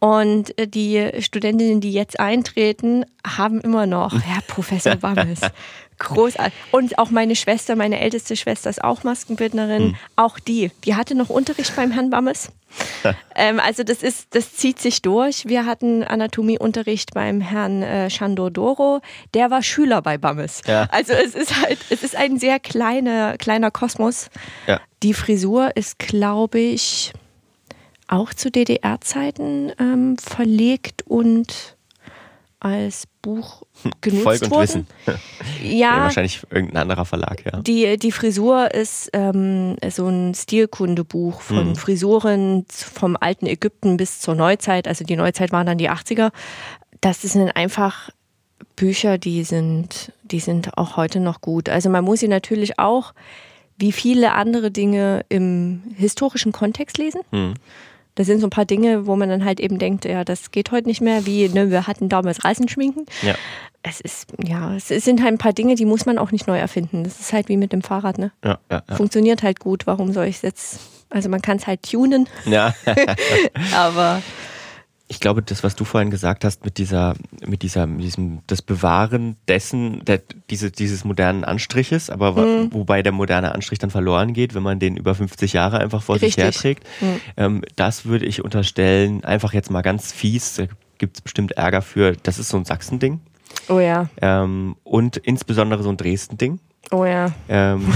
Und äh, die Studentinnen, die jetzt eintreten, haben immer noch Herr Professor Bammes. Großartig. Und auch meine Schwester, meine älteste Schwester ist auch Maskenbildnerin. Mhm. Auch die, die hatte noch Unterricht beim Herrn Bammes. ähm, also das ist, das zieht sich durch. Wir hatten Anatomieunterricht beim Herrn äh, Chandor Doro. Der war Schüler bei Bammes. Ja. Also es ist halt, es ist ein sehr kleiner, kleiner Kosmos. Ja. Die Frisur ist, glaube ich, auch zu DDR-Zeiten ähm, verlegt und als Buch genutzt Volk und worden. Wissen. Ja, ja, wahrscheinlich irgendein anderer Verlag, ja. Die, die Frisur ist ähm, so ein Stilkundebuch von mhm. Frisuren vom alten Ägypten bis zur Neuzeit. Also die Neuzeit waren dann die 80er. Das sind einfach Bücher, die sind, die sind auch heute noch gut. Also man muss sie natürlich auch wie viele andere Dinge im historischen Kontext lesen. Mhm. Da sind so ein paar Dinge, wo man dann halt eben denkt, ja, das geht heute nicht mehr, wie ne, wir hatten damals Reisenschminken. Ja. Es ist, ja, es sind halt ein paar Dinge, die muss man auch nicht neu erfinden. Das ist halt wie mit dem Fahrrad, ne? Ja, ja, ja. Funktioniert halt gut. Warum soll ich es jetzt? Also man kann es halt tunen. Ja. Aber ich glaube, das, was du vorhin gesagt hast, mit dieser, mit dieser, mit diesem, das Bewahren dessen, der, diese, dieses modernen Anstriches, aber mhm. wobei der moderne Anstrich dann verloren geht, wenn man den über 50 Jahre einfach vor Richtig. sich herträgt, mhm. ähm, das würde ich unterstellen, einfach jetzt mal ganz fies, da gibt es bestimmt Ärger für, das ist so ein Sachsending. Oh ja. Ähm, und insbesondere so ein Dresden-Ding. Oh ja. Ähm,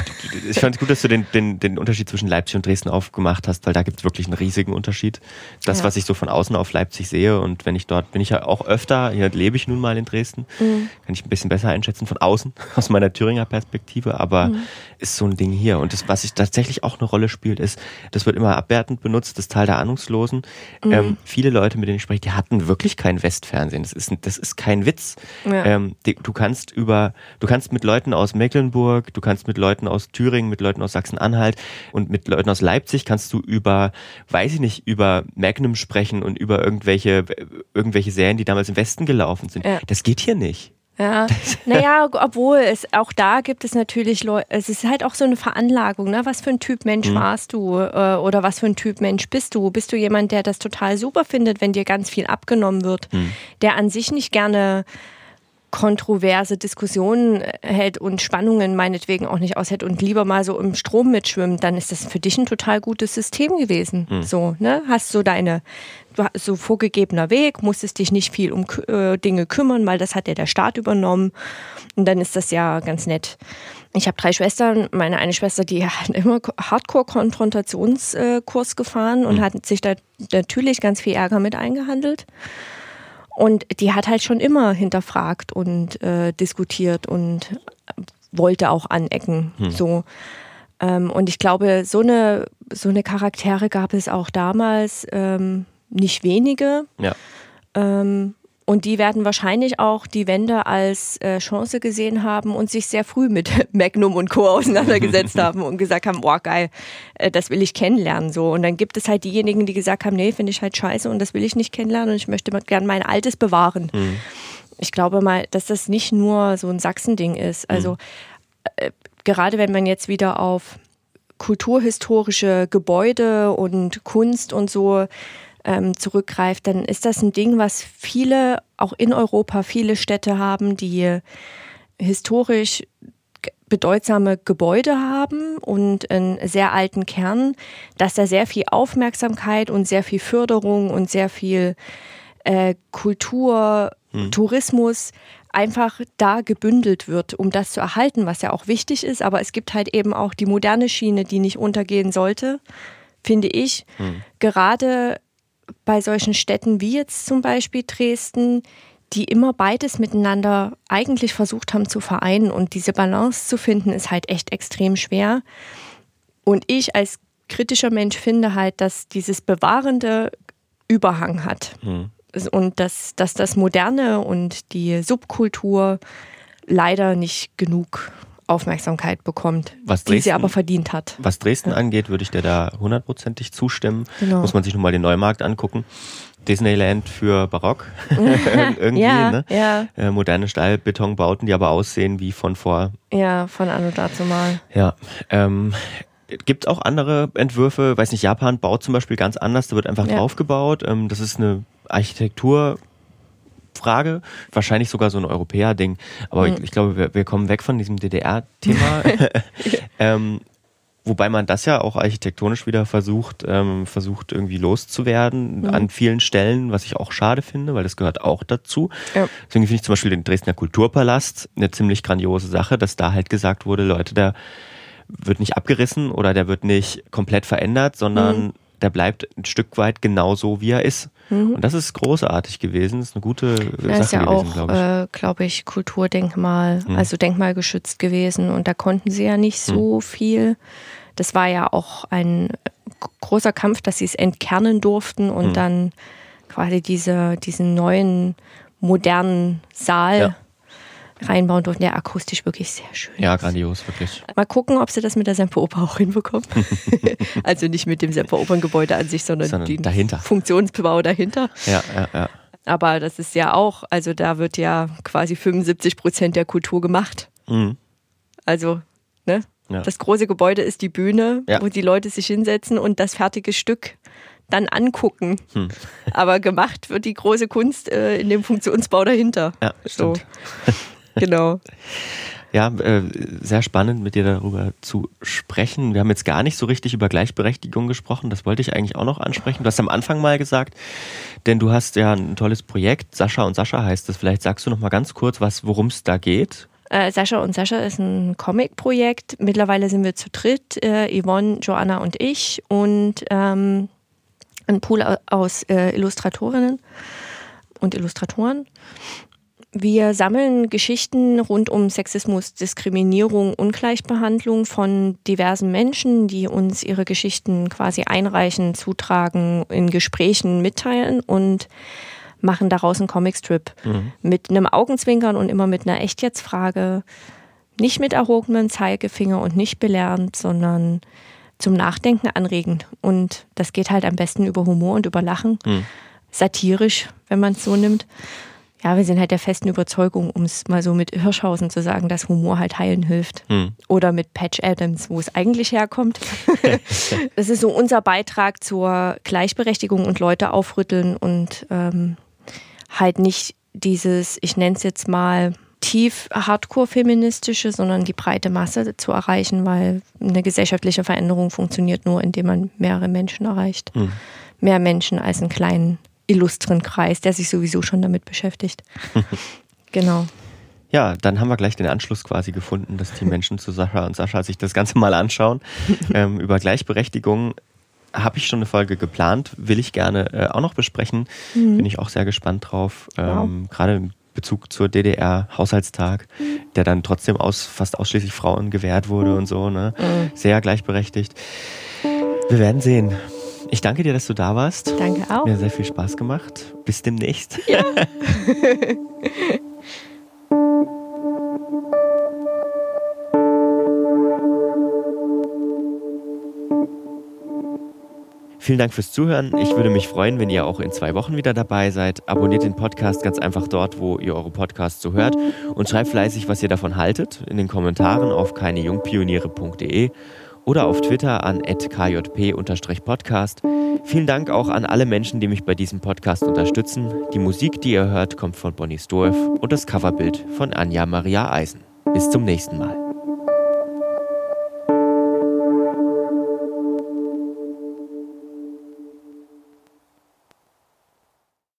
ich fand es gut, dass du den, den, den Unterschied zwischen Leipzig und Dresden aufgemacht hast, weil da gibt es wirklich einen riesigen Unterschied. Das, ja. was ich so von außen auf Leipzig sehe und wenn ich dort, bin ich ja auch öfter, hier lebe ich nun mal in Dresden, mhm. kann ich ein bisschen besser einschätzen von außen, aus meiner Thüringer Perspektive, aber mhm. ist so ein Ding hier. Und das, was ich tatsächlich auch eine Rolle spielt, ist, das wird immer abwertend benutzt, das Teil der Ahnungslosen. Mhm. Ähm, viele Leute, mit denen ich spreche, die hatten wirklich kein Westfernsehen. Das ist, das ist kein Witz. Ja. Ähm, die, du kannst über, du kannst mit Leuten aus Mecklenburg Brandenburg, du kannst mit Leuten aus Thüringen, mit Leuten aus Sachsen-Anhalt und mit Leuten aus Leipzig kannst du über, weiß ich nicht, über Magnum sprechen und über irgendwelche, irgendwelche Serien, die damals im Westen gelaufen sind. Ja. Das geht hier nicht. Ja, naja, obwohl es auch da gibt es natürlich Leute, es ist halt auch so eine Veranlagung, ne? Was für ein Typ Mensch mhm. warst du äh, oder was für ein Typ Mensch bist du? Bist du jemand, der das total super findet, wenn dir ganz viel abgenommen wird, mhm. der an sich nicht gerne kontroverse Diskussionen hält und Spannungen meinetwegen auch nicht aushält und lieber mal so im Strom mitschwimmt, dann ist das für dich ein total gutes System gewesen. Mhm. So, ne? Hast so deine, so vorgegebener Weg, musstest dich nicht viel um äh, Dinge kümmern, weil das hat ja der Staat übernommen. Und dann ist das ja ganz nett. Ich habe drei Schwestern. Meine eine Schwester, die hat immer Hardcore-Konfrontationskurs gefahren und mhm. hat sich da natürlich ganz viel Ärger mit eingehandelt. Und die hat halt schon immer hinterfragt und äh, diskutiert und wollte auch anecken. Hm. So. Ähm, und ich glaube, so eine, so eine Charaktere gab es auch damals ähm, nicht wenige. Ja. Ähm, und die werden wahrscheinlich auch die Wende als äh, Chance gesehen haben und sich sehr früh mit Magnum und Co. auseinandergesetzt haben und gesagt haben, boah, geil, äh, das will ich kennenlernen. So. Und dann gibt es halt diejenigen, die gesagt haben, nee, finde ich halt scheiße und das will ich nicht kennenlernen und ich möchte gerne mein Altes bewahren. Mhm. Ich glaube mal, dass das nicht nur so ein Sachsending ist. Also mhm. äh, gerade wenn man jetzt wieder auf kulturhistorische Gebäude und Kunst und so ähm, zurückgreift, dann ist das ein Ding, was viele, auch in Europa, viele Städte haben, die historisch bedeutsame Gebäude haben und einen sehr alten Kern, dass da sehr viel Aufmerksamkeit und sehr viel Förderung und sehr viel äh, Kultur, hm. Tourismus einfach da gebündelt wird, um das zu erhalten, was ja auch wichtig ist. Aber es gibt halt eben auch die moderne Schiene, die nicht untergehen sollte, finde ich. Hm. Gerade bei solchen Städten wie jetzt zum Beispiel Dresden, die immer beides miteinander eigentlich versucht haben zu vereinen. Und diese Balance zu finden, ist halt echt extrem schwer. Und ich als kritischer Mensch finde halt, dass dieses Bewahrende Überhang hat. Mhm. Und dass, dass das Moderne und die Subkultur leider nicht genug Aufmerksamkeit bekommt, was Dresden, die sie aber verdient hat. Was Dresden ja. angeht, würde ich dir da hundertprozentig zustimmen. Genau. Muss man sich nochmal den Neumarkt angucken. Disneyland für Barock. Irgendwie, ja, ne? Ja. Äh, moderne Stahlbetonbauten, die aber aussehen wie von vor. Ja, von anno dazu mal. Ja. Ähm, gibt auch andere Entwürfe, weiß nicht, Japan baut zum Beispiel ganz anders, da wird einfach ja. draufgebaut. Ähm, das ist eine Architektur, Frage, wahrscheinlich sogar so ein Europäer-Ding. Aber mhm. ich, ich, glaube, wir, wir, kommen weg von diesem DDR-Thema. ähm, wobei man das ja auch architektonisch wieder versucht, ähm, versucht irgendwie loszuwerden mhm. an vielen Stellen, was ich auch schade finde, weil das gehört auch dazu. Ja. Deswegen finde ich zum Beispiel den Dresdner Kulturpalast eine ziemlich grandiose Sache, dass da halt gesagt wurde, Leute, der wird nicht abgerissen oder der wird nicht komplett verändert, sondern mhm der bleibt ein Stück weit genauso, wie er ist. Mhm. Und das ist großartig gewesen. Das ist eine gute Sache ist ja gewesen, glaube ich. Äh, glaube ich, Kulturdenkmal, mhm. also denkmalgeschützt gewesen. Und da konnten sie ja nicht so mhm. viel. Das war ja auch ein großer Kampf, dass sie es entkernen durften und mhm. dann quasi diese, diesen neuen modernen Saal ja reinbauen durften. Ja, akustisch wirklich sehr schön. Ja, grandios, wirklich. Mal gucken, ob sie das mit der Semperoper auch hinbekommen. also nicht mit dem Semperoperngebäude an sich, sondern, sondern dahinter. Funktionsbau dahinter. Ja, ja, ja. Aber das ist ja auch, also da wird ja quasi 75 Prozent der Kultur gemacht. Mhm. Also, ne? Ja. Das große Gebäude ist die Bühne, ja. wo die Leute sich hinsetzen und das fertige Stück dann angucken. Hm. Aber gemacht wird die große Kunst äh, in dem Funktionsbau dahinter. Ja, stimmt. Genau. Ja, äh, sehr spannend mit dir darüber zu sprechen. Wir haben jetzt gar nicht so richtig über Gleichberechtigung gesprochen. Das wollte ich eigentlich auch noch ansprechen. Du hast am Anfang mal gesagt, denn du hast ja ein tolles Projekt. Sascha und Sascha heißt es. Vielleicht sagst du noch mal ganz kurz, worum es da geht. Äh, Sascha und Sascha ist ein Comic-Projekt. Mittlerweile sind wir zu dritt, äh, Yvonne, Joanna und ich und ähm, ein Pool aus äh, Illustratorinnen und Illustratoren. Wir sammeln Geschichten rund um Sexismus, Diskriminierung, Ungleichbehandlung von diversen Menschen, die uns ihre Geschichten quasi einreichen, zutragen, in Gesprächen mitteilen und machen daraus einen Comicstrip mhm. mit einem Augenzwinkern und immer mit einer Echt-Jetzt-Frage. Nicht mit erhobenem Zeigefinger und nicht belehrend, sondern zum Nachdenken anregend. Und das geht halt am besten über Humor und über Lachen. Mhm. Satirisch, wenn man es so nimmt. Ja, wir sind halt der festen Überzeugung, um es mal so mit Hirschhausen zu sagen, dass Humor halt heilen hilft. Mhm. Oder mit Patch Adams, wo es eigentlich herkommt. das ist so unser Beitrag zur Gleichberechtigung und Leute aufrütteln und ähm, halt nicht dieses, ich nenne es jetzt mal tief hardcore-feministische, sondern die breite Masse zu erreichen, weil eine gesellschaftliche Veränderung funktioniert nur, indem man mehrere Menschen erreicht. Mhm. Mehr Menschen als einen kleinen illustren Kreis, der sich sowieso schon damit beschäftigt. genau. Ja, dann haben wir gleich den Anschluss quasi gefunden, dass die Menschen zu Sascha und Sascha sich das Ganze mal anschauen. ähm, über Gleichberechtigung habe ich schon eine Folge geplant, will ich gerne äh, auch noch besprechen. Mhm. Bin ich auch sehr gespannt drauf. Ähm, wow. Gerade im Bezug zur DDR-Haushaltstag, mhm. der dann trotzdem aus fast ausschließlich Frauen gewährt wurde mhm. und so. Ne? Mhm. Sehr gleichberechtigt. Wir werden sehen. Ich danke dir, dass du da warst. Danke auch. Mir hat sehr viel Spaß gemacht. Bis demnächst. Ja. Vielen Dank fürs Zuhören. Ich würde mich freuen, wenn ihr auch in zwei Wochen wieder dabei seid. Abonniert den Podcast ganz einfach dort, wo ihr eure Podcasts so hört und schreibt fleißig, was ihr davon haltet, in den Kommentaren auf keinejungpioniere.de oder auf Twitter an kjp-podcast. Vielen Dank auch an alle Menschen, die mich bei diesem Podcast unterstützen. Die Musik, die ihr hört, kommt von Bonnie Storff und das Coverbild von Anja Maria Eisen. Bis zum nächsten Mal.